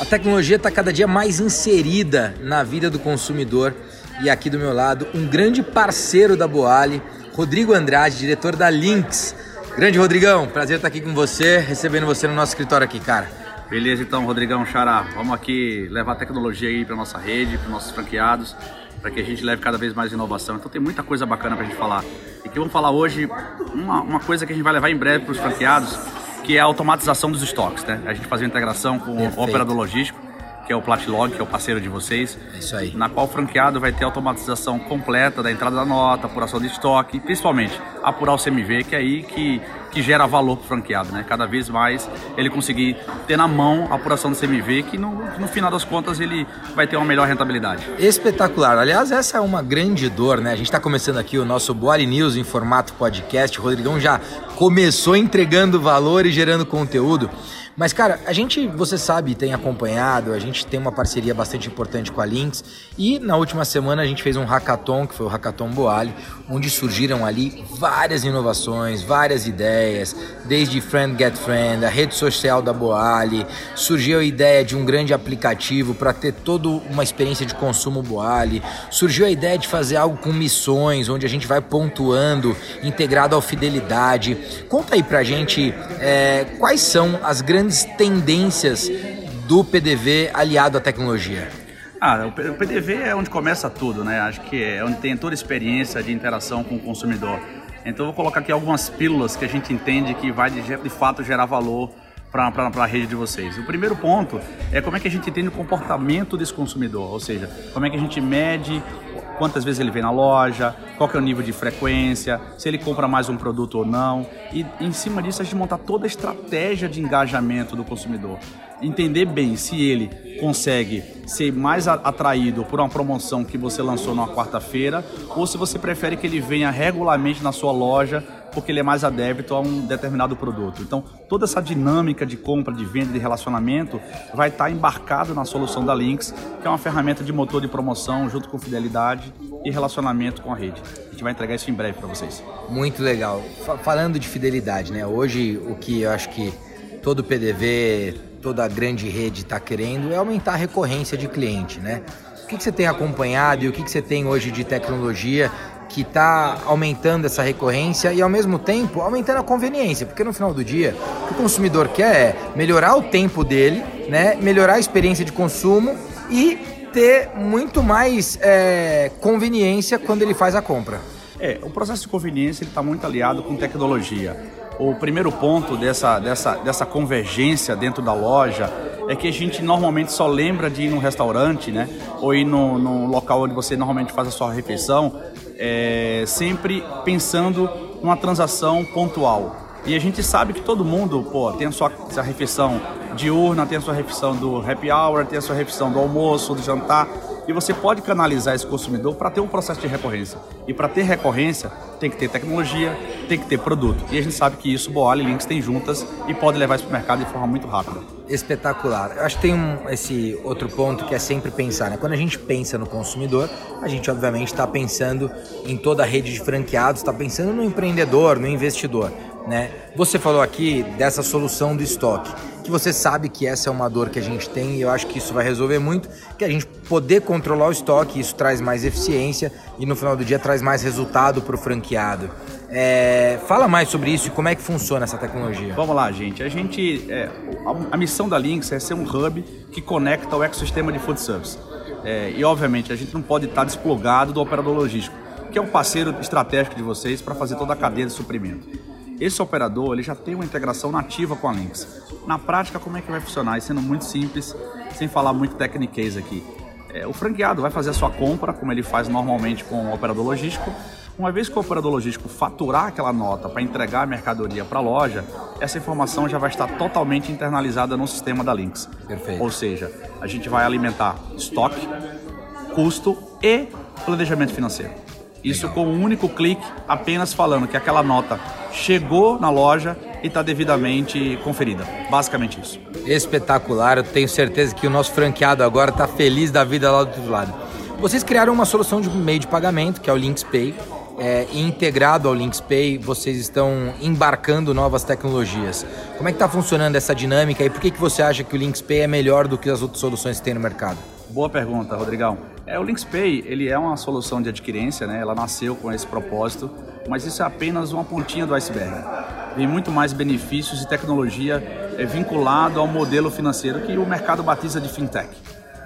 A tecnologia está cada dia mais inserida na vida do consumidor e aqui do meu lado um grande parceiro da Boali, Rodrigo Andrade, diretor da Lynx. Grande Rodrigão, prazer estar aqui com você, recebendo você no nosso escritório aqui, cara. Beleza, então, Rodrigão Xará, vamos aqui levar tecnologia aí para nossa rede, para nossos franqueados, para que a gente leve cada vez mais inovação. Então tem muita coisa bacana para a gente falar. E que vamos falar hoje uma, uma coisa que a gente vai levar em breve para os franqueados, que é a automatização dos estoques, né? A gente fazer uma integração com Perfeito. o operador logístico, que é o Platlog, que é o parceiro de vocês. É isso aí. Na qual o franqueado vai ter automatização completa da entrada da nota, apuração de estoque e principalmente apurar o CMV, que é aí que, que gera valor para o franqueado, né? Cada vez mais ele conseguir ter na mão a apuração do CMV, que no, no final das contas ele vai ter uma melhor rentabilidade. Espetacular. Aliás, essa é uma grande dor, né? A gente está começando aqui o nosso Boari News em formato podcast. O Rodrigão já começou entregando valor e gerando conteúdo. Mas, cara, a gente, você sabe, tem acompanhado, a gente tem uma parceria bastante importante com a Lynx. E na última semana a gente fez um hackathon, que foi o Hackathon Boali, onde surgiram ali várias inovações, várias ideias, desde Friend Get Friend, a rede social da Boali, surgiu a ideia de um grande aplicativo para ter toda uma experiência de consumo Boali, surgiu a ideia de fazer algo com missões, onde a gente vai pontuando, integrado ao fidelidade. Conta aí pra gente é, quais são as grandes grandes tendências do PDV aliado à tecnologia? Ah, o PDV é onde começa tudo, né? Acho que é onde tem toda a experiência de interação com o consumidor. Então, vou colocar aqui algumas pílulas que a gente entende que vai de, de fato gerar valor para a rede de vocês. O primeiro ponto é como é que a gente entende o comportamento desse consumidor, ou seja, como é que a gente mede quantas vezes ele vem na loja, qual é o nível de frequência, se ele compra mais um produto ou não. E em cima disso a gente montar toda a estratégia de engajamento do consumidor. Entender bem se ele consegue ser mais atraído por uma promoção que você lançou numa quarta-feira ou se você prefere que ele venha regularmente na sua loja porque ele é mais adepto a um determinado produto. Então, toda essa dinâmica de compra, de venda, de relacionamento vai estar embarcado na solução da Lynx, que é uma ferramenta de motor de promoção junto com fidelidade e relacionamento com a rede. A gente vai entregar isso em breve para vocês. Muito legal. Falando de fidelidade, né? Hoje o que eu acho que todo PDV, toda grande rede está querendo é aumentar a recorrência de cliente, né? O que, que você tem acompanhado e o que, que você tem hoje de tecnologia que está aumentando essa recorrência e ao mesmo tempo aumentando a conveniência, porque no final do dia o que o consumidor quer é melhorar o tempo dele, né, melhorar a experiência de consumo e ter muito mais é, conveniência quando ele faz a compra. É, o processo de conveniência está muito aliado com tecnologia. O primeiro ponto dessa, dessa, dessa convergência dentro da loja é que a gente normalmente só lembra de ir num restaurante, né? Ou ir no, no local onde você normalmente faz a sua refeição, é, sempre pensando numa transação pontual. E a gente sabe que todo mundo pô, tem a sua, sua refeição diurna, tem a sua refeição do happy hour, tem a sua refeição do almoço, do jantar. E você pode canalizar esse consumidor para ter um processo de recorrência. E para ter recorrência, tem que ter tecnologia, tem que ter produto. E a gente sabe que isso Boal e Links têm juntas e pode levar isso para o mercado de forma muito rápida. Espetacular. Eu acho que tem um, esse outro ponto que é sempre pensar, né? Quando a gente pensa no consumidor, a gente obviamente está pensando em toda a rede de franqueados, está pensando no empreendedor, no investidor. Né? Você falou aqui dessa solução do estoque, que você sabe que essa é uma dor que a gente tem e eu acho que isso vai resolver muito, que a gente poder controlar o estoque, isso traz mais eficiência e no final do dia traz mais resultado para o franqueado. É, fala mais sobre isso e como é que funciona essa tecnologia. Vamos lá, gente. A gente, é, a, a, missão da Lynx é ser um hub que conecta o ecossistema de food service. É, e obviamente a gente não pode estar desplugado do operador logístico, que é um parceiro estratégico de vocês para fazer toda a cadeia de suprimento. Esse operador ele já tem uma integração nativa com a Lynx. Na prática, como é que vai funcionar? E sendo muito simples, sem falar muito techniquez aqui. É, o franqueado vai fazer a sua compra, como ele faz normalmente com o operador logístico. Uma vez que o operador logístico faturar aquela nota para entregar a mercadoria para a loja, essa informação já vai estar totalmente internalizada no sistema da Lynx. Perfeito. Ou seja, a gente vai alimentar estoque, custo e planejamento financeiro. Isso Legal. com um único clique, apenas falando que aquela nota chegou na loja e está devidamente conferida. Basicamente isso. Espetacular, eu tenho certeza que o nosso franqueado agora está feliz da vida lá do outro lado. Vocês criaram uma solução de meio de pagamento, que é o Lynx Pay, é, integrado ao LinksPay, vocês estão embarcando novas tecnologias. Como é que está funcionando essa dinâmica e por que, que você acha que o LinksPay é melhor do que as outras soluções que tem no mercado? Boa pergunta, Rodrigão. É, o LinksPay ele é uma solução de adquirência, né? ela nasceu com esse propósito, mas isso é apenas uma pontinha do iceberg. Tem muito mais benefícios e tecnologia é, vinculado ao modelo financeiro que o mercado batiza de fintech.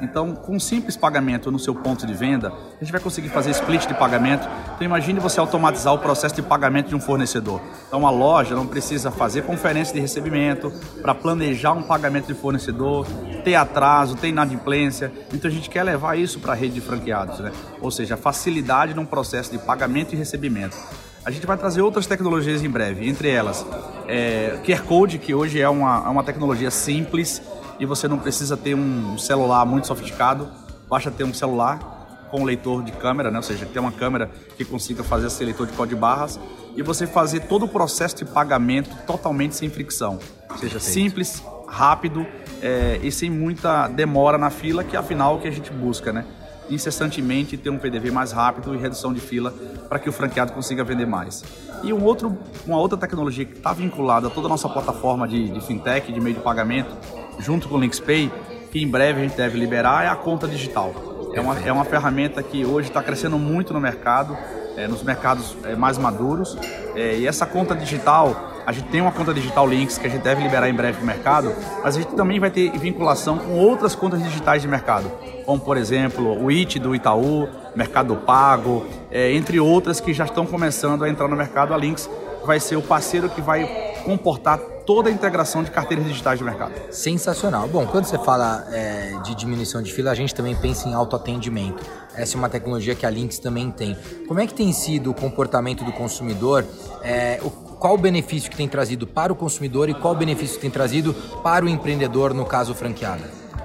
Então, com um simples pagamento no seu ponto de venda, a gente vai conseguir fazer split de pagamento. Então, imagine você automatizar o processo de pagamento de um fornecedor. Então, uma loja não precisa fazer conferência de recebimento para planejar um pagamento de fornecedor, ter atraso, ter inadimplência. Então, a gente quer levar isso para a rede de franqueados, né? ou seja, facilidade no processo de pagamento e recebimento. A gente vai trazer outras tecnologias em breve, entre elas é, QR Code, que hoje é uma, é uma tecnologia simples e você não precisa ter um celular muito sofisticado, basta ter um celular com leitor de câmera, né? ou seja, ter uma câmera que consiga fazer esse leitor de código de barras e você fazer todo o processo de pagamento totalmente sem fricção, ou seja, Perfeito. simples, rápido é, e sem muita demora na fila, que é afinal o que a gente busca, né? incessantemente ter um PDV mais rápido e redução de fila para que o franqueado consiga vender mais. E um outro, uma outra tecnologia que está vinculada a toda a nossa plataforma de, de fintech, de meio de pagamento, junto com o LinksPay, que em breve a gente deve liberar, é a conta digital. É uma, é uma ferramenta que hoje está crescendo muito no mercado, é, nos mercados é, mais maduros. É, e essa conta digital, a gente tem uma conta digital Links que a gente deve liberar em breve no mercado, mas a gente também vai ter vinculação com outras contas digitais de mercado, como por exemplo o IT do Itaú, Mercado Pago, é, entre outras que já estão começando a entrar no mercado. A Links vai ser o parceiro que vai comportar toda a integração de carteiras digitais do mercado. Sensacional. Bom, quando você fala é, de diminuição de fila, a gente também pensa em autoatendimento. Essa é uma tecnologia que a Lynx também tem. Como é que tem sido o comportamento do consumidor? É, o, qual o benefício que tem trazido para o consumidor e qual o benefício que tem trazido para o empreendedor, no caso franqueado?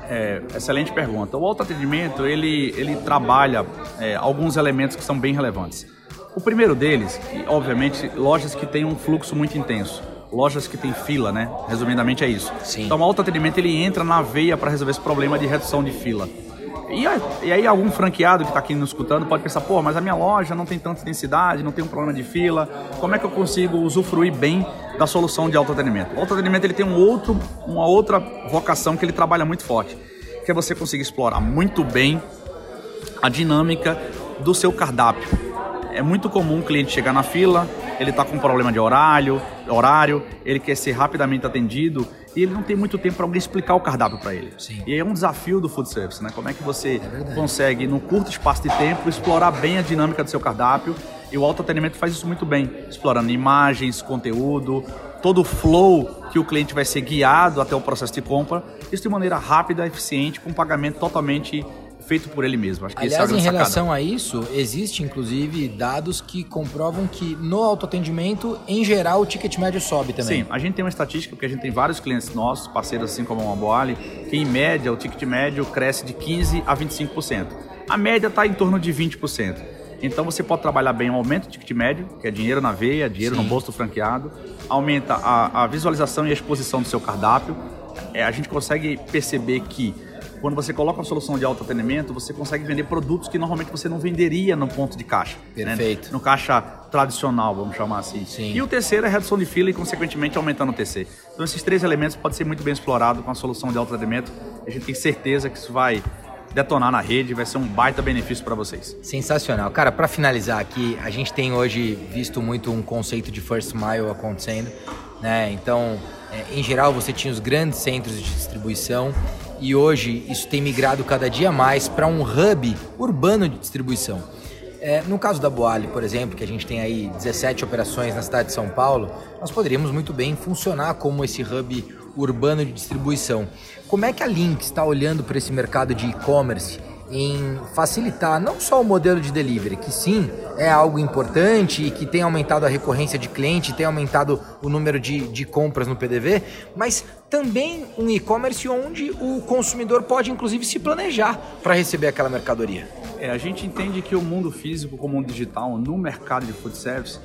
É, excelente pergunta. O autoatendimento, ele, ele trabalha é, alguns elementos que são bem relevantes. O primeiro deles, obviamente, lojas que têm um fluxo muito intenso lojas que tem fila, né? Resumidamente é isso. Sim. Então o autoatendimento ele entra na veia para resolver esse problema de redução de fila. E, e aí algum franqueado que está aqui nos escutando pode pensar, pô, mas a minha loja não tem tanta densidade, não tem um problema de fila, como é que eu consigo usufruir bem da solução de autoatendimento? O autoatendimento ele tem um outro, uma outra vocação que ele trabalha muito forte, que é você conseguir explorar muito bem a dinâmica do seu cardápio. É muito comum o cliente chegar na fila, ele está com um problema de horário, horário, ele quer ser rapidamente atendido e ele não tem muito tempo para alguém explicar o cardápio para ele. Sim. E é um desafio do food service, né? Como é que você é consegue, num curto espaço de tempo, explorar bem a dinâmica do seu cardápio e o autoatendimento faz isso muito bem, explorando imagens, conteúdo, todo o flow que o cliente vai ser guiado até o processo de compra, isso de maneira rápida, eficiente, com pagamento totalmente feito por ele mesmo. Acho que Aliás, é em relação a isso, existe inclusive dados que comprovam que no autoatendimento, em geral, o ticket médio sobe também. Sim, a gente tem uma estatística, porque a gente tem vários clientes nossos, parceiros assim como a Moali, que em média o ticket médio cresce de 15% a 25%. A média está em torno de 20%. Então você pode trabalhar bem o aumento do ticket médio, que é dinheiro na veia, dinheiro Sim. no bolso do franqueado, aumenta a, a, visualização e a exposição do seu cardápio. É, a gente consegue perceber que quando você coloca uma solução de autoatendimento, você consegue vender produtos que normalmente você não venderia no ponto de caixa. Né? Perfeito. Né? No caixa tradicional, vamos chamar assim. Sim. E o terceiro é redução de fila e, consequentemente, aumentando o TC. Então, esses três elementos podem ser muito bem explorados com a solução de autoatendimento. A gente tem certeza que isso vai detonar na rede, vai ser um baita benefício para vocês. Sensacional. Cara, para finalizar aqui, a gente tem hoje visto muito um conceito de first mile acontecendo, né? Então, é, em geral, você tinha os grandes centros de distribuição e hoje isso tem migrado cada dia mais para um hub urbano de distribuição. É, no caso da Boali, por exemplo, que a gente tem aí 17 operações na cidade de São Paulo, nós poderíamos muito bem funcionar como esse hub urbano de distribuição. Como é que a Link está olhando para esse mercado de e-commerce em facilitar não só o modelo de delivery, que sim é algo importante e que tem aumentado a recorrência de cliente, tem aumentado o número de, de compras no PDV, mas também um e-commerce onde o consumidor pode inclusive se planejar para receber aquela mercadoria. É, a gente entende que o mundo físico como o digital no mercado de food service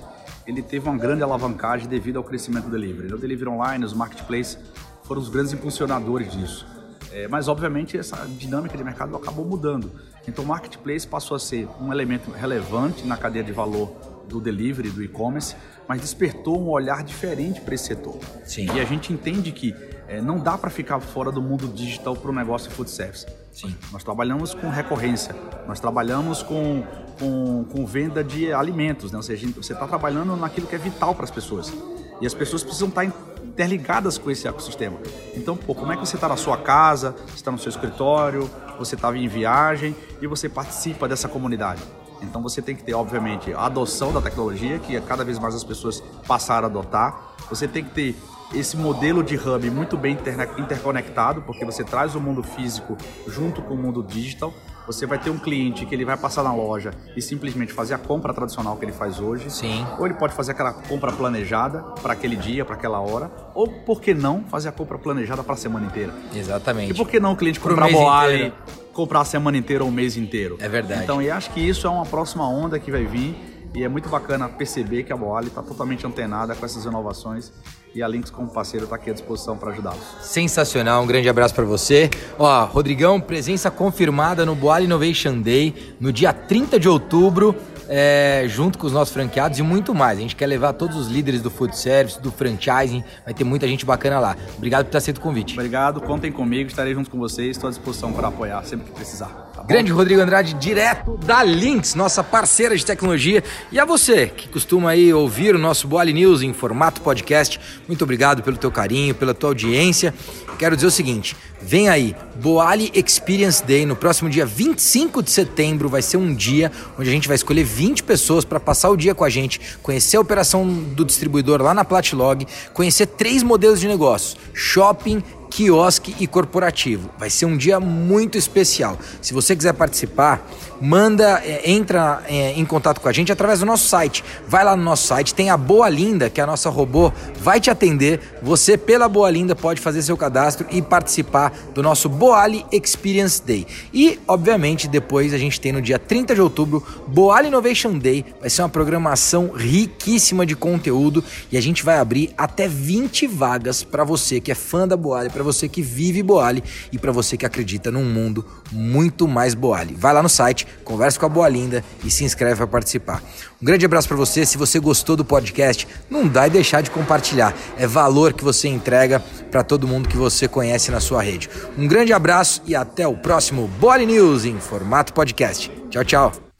ele teve uma grande alavancagem devido ao crescimento do delivery. O delivery online, os marketplaces foram os grandes impulsionadores disso. É, mas, obviamente, essa dinâmica de mercado acabou mudando. Então, o marketplace passou a ser um elemento relevante na cadeia de valor do delivery, do e-commerce, mas despertou um olhar diferente para esse setor. Sim. E a gente entende que é, não dá para ficar fora do mundo digital para o negócio de food service. Sim. Nós trabalhamos com recorrência, nós trabalhamos com, com, com venda de alimentos, né? ou seja, você está trabalhando naquilo que é vital para as pessoas. E as pessoas precisam estar tá interligadas com esse ecossistema. Então, pô, como é que você está na sua casa, você está no seu escritório, você estava em viagem e você participa dessa comunidade? Então você tem que ter, obviamente, a adoção da tecnologia, que cada vez mais as pessoas passaram a adotar. Você tem que ter esse modelo de hub muito bem interconectado, porque você traz o mundo físico junto com o mundo digital. Você vai ter um cliente que ele vai passar na loja e simplesmente fazer a compra tradicional que ele faz hoje. Sim. Ou ele pode fazer aquela compra planejada para aquele dia, para aquela hora. Ou, por que não, fazer a compra planejada para a semana inteira. Exatamente. E por que não o cliente comprar boale, comprar a semana inteira ou o mês inteiro? É verdade. Então, e acho que isso é uma próxima onda que vai vir. E é muito bacana perceber que a Boali está totalmente antenada com essas inovações e a Links como parceiro está aqui à disposição para ajudá-los. Sensacional, um grande abraço para você. Ó, Rodrigão, presença confirmada no Boal Innovation Day no dia 30 de outubro. É, junto com os nossos franqueados e muito mais. A gente quer levar todos os líderes do food service, do franchising, vai ter muita gente bacana lá. Obrigado por ter aceito o convite. Obrigado, contem comigo, estarei junto com vocês, estou à disposição para apoiar sempre que precisar. Tá Grande Rodrigo Andrade, direto da Lynx, nossa parceira de tecnologia. E a você que costuma aí ouvir o nosso Boali News em formato podcast, muito obrigado pelo teu carinho, pela tua audiência. Quero dizer o seguinte, vem aí, Boali Experience Day, no próximo dia 25 de setembro, vai ser um dia onde a gente vai escolher 20 pessoas para passar o dia com a gente, conhecer a operação do distribuidor lá na Platlog, conhecer três modelos de negócios: shopping, quiosque e corporativo. Vai ser um dia muito especial. Se você quiser participar, manda, é, entra é, em contato com a gente através do nosso site. Vai lá no nosso site, tem a Boa Linda, que é a nossa robô, vai te atender. Você, pela Boa Linda, pode fazer seu cadastro e participar do nosso Boali Experience Day. E, obviamente, depois a gente tem no dia 30 de outubro, Boali Innovation Day. Vai ser uma programação riquíssima de conteúdo e a gente vai abrir até 20 vagas para você que é fã da Boali, para você que vive Boali e para você que acredita num mundo muito mais Boali. Vai lá no site, conversa com a Boa Linda e se inscreve para participar. Um grande abraço para você. Se você gostou do podcast, não dá e deixar de compartilhar. É valor que você entrega para todo mundo que você conhece na sua rede. Um grande abraço e até o próximo Boali News em formato podcast. Tchau, tchau.